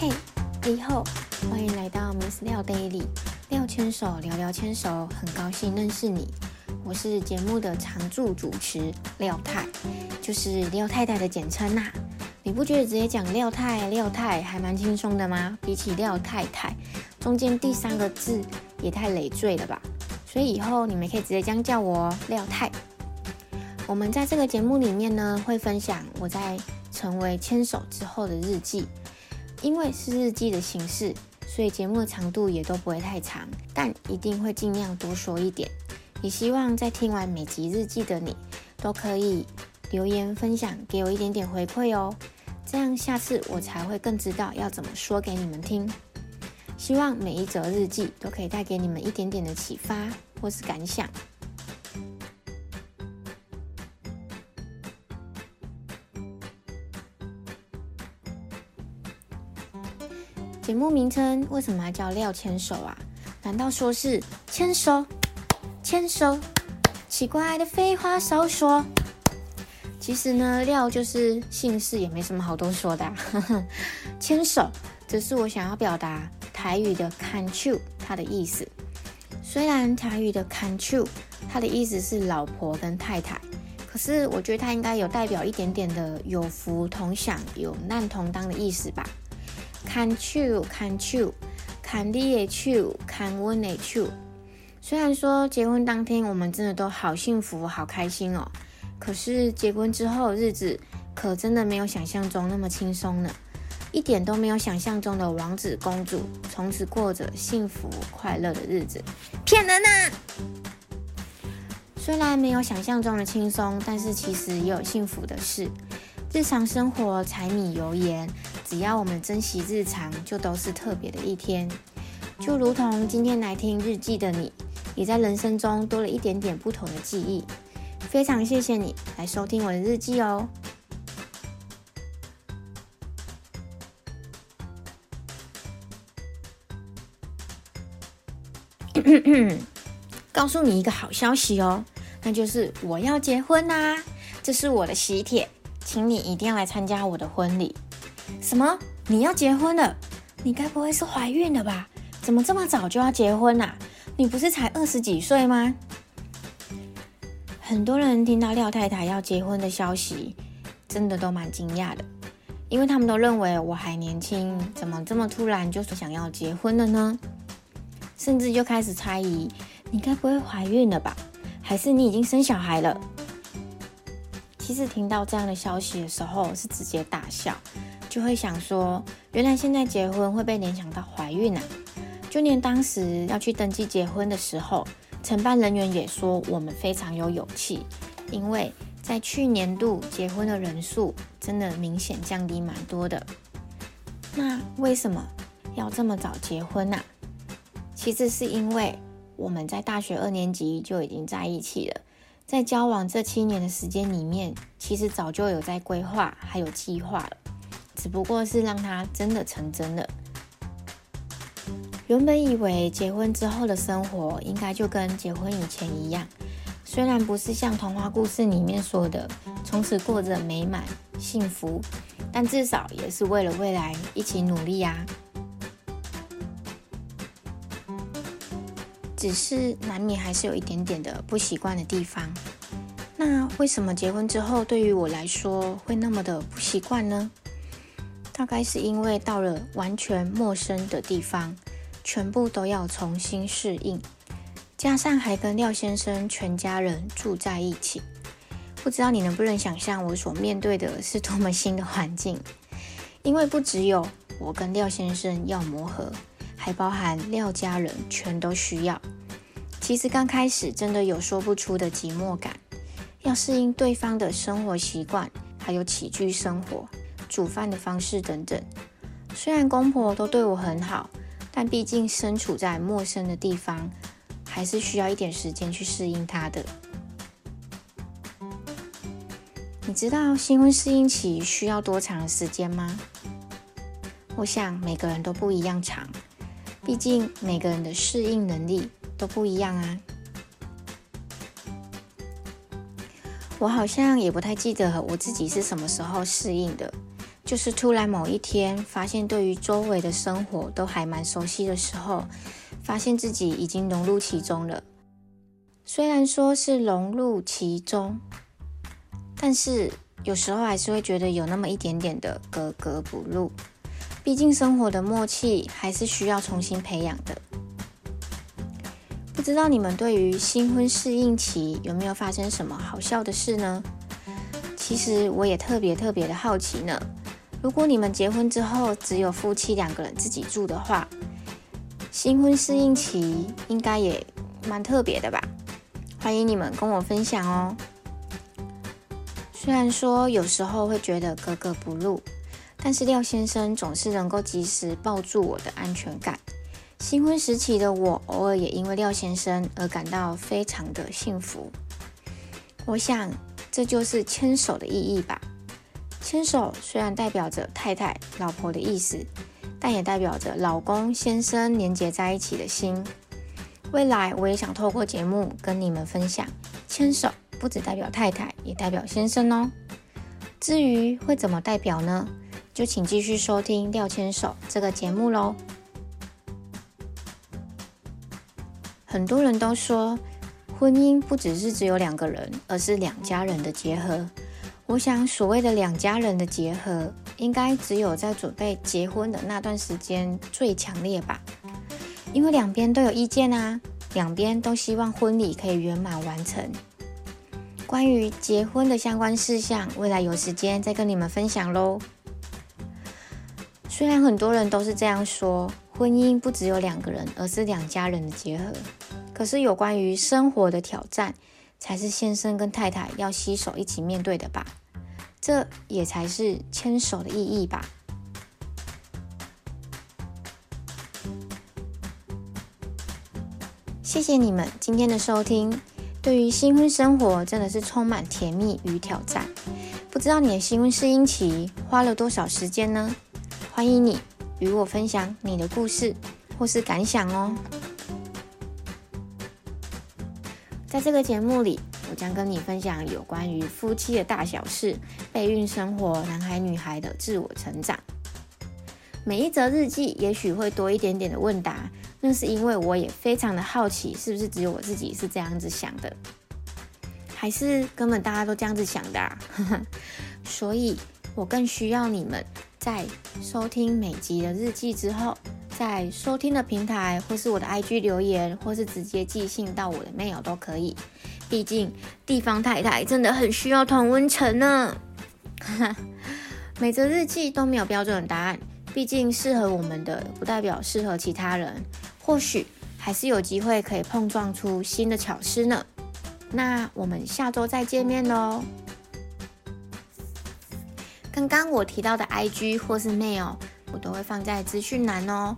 嘿，你好，欢迎来到 Miss 廖 Daily，廖牵手聊聊牵手，很高兴认识你。我是节目的常驻主持廖太，就是廖太太的简称呐。你不觉得直接讲廖太廖太还蛮轻松的吗？比起廖太太，中间第三个字也太累赘了吧？所以以后你们可以直接这样叫我廖太。我们在这个节目里面呢，会分享我在成为牵手之后的日记。因为是日记的形式，所以节目的长度也都不会太长，但一定会尽量多说一点。也希望在听完每集日记的你，都可以留言分享，给我一点点回馈哦。这样下次我才会更知道要怎么说给你们听。希望每一则日记都可以带给你们一点点的启发或是感想。节目名称为什么要叫廖牵手啊？难道说是牵手？牵手？奇怪的废话少说。其实呢，廖就是姓氏，也没什么好多说的。牵手只是我想要表达台语的 can you 它的意思。虽然台语的 can you 它的意思是老婆跟太太，可是我觉得它应该有代表一点点的有福同享、有难同当的意思吧。看手，看手，看你的手，看我的手。虽然说结婚当天我们真的都好幸福、好开心哦，可是结婚之后日子可真的没有想象中那么轻松呢，一点都没有想象中的王子公主从此过着幸福快乐的日子，骗人呐！虽然没有想象中的轻松，但是其实也有幸福的事。日常生活，柴米油盐，只要我们珍惜日常，就都是特别的一天。就如同今天来听日记的你，也在人生中多了一点点不同的记忆。非常谢谢你来收听我的日记哦。告诉你一个好消息哦，那就是我要结婚啦！这是我的喜帖。请你一定要来参加我的婚礼。什么？你要结婚了？你该不会是怀孕了吧？怎么这么早就要结婚啊？你不是才二十几岁吗？很多人听到廖太太要结婚的消息，真的都蛮惊讶的，因为他们都认为我还年轻，怎么这么突然就想要结婚了呢？甚至就开始猜疑，你该不会怀孕了吧？还是你已经生小孩了？其实听到这样的消息的时候，是直接大笑，就会想说，原来现在结婚会被联想到怀孕啊！就连当时要去登记结婚的时候，承办人员也说我们非常有勇气，因为在去年度结婚的人数真的明显降低蛮多的。那为什么要这么早结婚呢？其实是因为我们在大学二年级就已经在一起了。在交往这七年的时间里面，其实早就有在规划，还有计划了，只不过是让它真的成真了。原本以为结婚之后的生活应该就跟结婚以前一样，虽然不是像童话故事里面说的从此过着美满幸福，但至少也是为了未来一起努力呀。只是难免还是有一点点的不习惯的地方。那为什么结婚之后对于我来说会那么的不习惯呢？大概是因为到了完全陌生的地方，全部都要重新适应，加上还跟廖先生全家人住在一起，不知道你能不能想象我所面对的是多么新的环境？因为不只有我跟廖先生要磨合。还包含廖家人全都需要。其实刚开始真的有说不出的寂寞感，要适应对方的生活习惯，还有起居生活、煮饭的方式等等。虽然公婆都对我很好，但毕竟身处在陌生的地方，还是需要一点时间去适应他的。你知道新婚适应期需要多长的时间吗？我想每个人都不一样长。毕竟每个人的适应能力都不一样啊。我好像也不太记得我自己是什么时候适应的，就是突然某一天发现，对于周围的生活都还蛮熟悉的时候，发现自己已经融入其中了。虽然说是融入其中，但是有时候还是会觉得有那么一点点的格格不入。毕竟生活的默契还是需要重新培养的。不知道你们对于新婚适应期有没有发生什么好笑的事呢？其实我也特别特别的好奇呢。如果你们结婚之后只有夫妻两个人自己住的话，新婚适应期应该也蛮特别的吧？欢迎你们跟我分享哦。虽然说有时候会觉得格格不入，但是廖先生总是能够及时抱住我的安全感。新婚时期的我，偶尔也因为廖先生而感到非常的幸福。我想这就是牵手的意义吧。牵手虽然代表着太太、老婆的意思，但也代表着老公、先生连结在一起的心。未来我也想透过节目跟你们分享，牵手不只代表太太，也代表先生哦。至于会怎么代表呢？就请继续收听《廖牵手》这个节目喽。很多人都说，婚姻不只是只有两个人，而是两家人的结合。我想，所谓的两家人的结合，应该只有在准备结婚的那段时间最强烈吧？因为两边都有意见啊，两边都希望婚礼可以圆满完成。关于结婚的相关事项，未来有时间再跟你们分享喽。虽然很多人都是这样说，婚姻不只有两个人，而是两家人的结合。可是有关于生活的挑战，才是先生跟太太要携手一起面对的吧？这也才是牵手的意义吧。谢谢你们今天的收听。对于新婚生活，真的是充满甜蜜与挑战。不知道你的新婚适应期花了多少时间呢？欢迎你与我分享你的故事或是感想哦。在这个节目里。我将跟你分享有关于夫妻的大小事、备孕生活、男孩女孩的自我成长。每一则日记也许会多一点点的问答，那是因为我也非常的好奇，是不是只有我自己是这样子想的，还是根本大家都这样子想的？所以我更需要你们在收听每集的日记之后，在收听的平台或是我的 IG 留言，或是直接寄信到我的 mail 都可以。毕竟地方太太真的很需要同温层呢。每则日记都没有标准答案，毕竟适合我们的不代表适合其他人，或许还是有机会可以碰撞出新的巧思呢。那我们下周再见面喽。刚刚我提到的 IG 或是 mail，我都会放在资讯栏哦，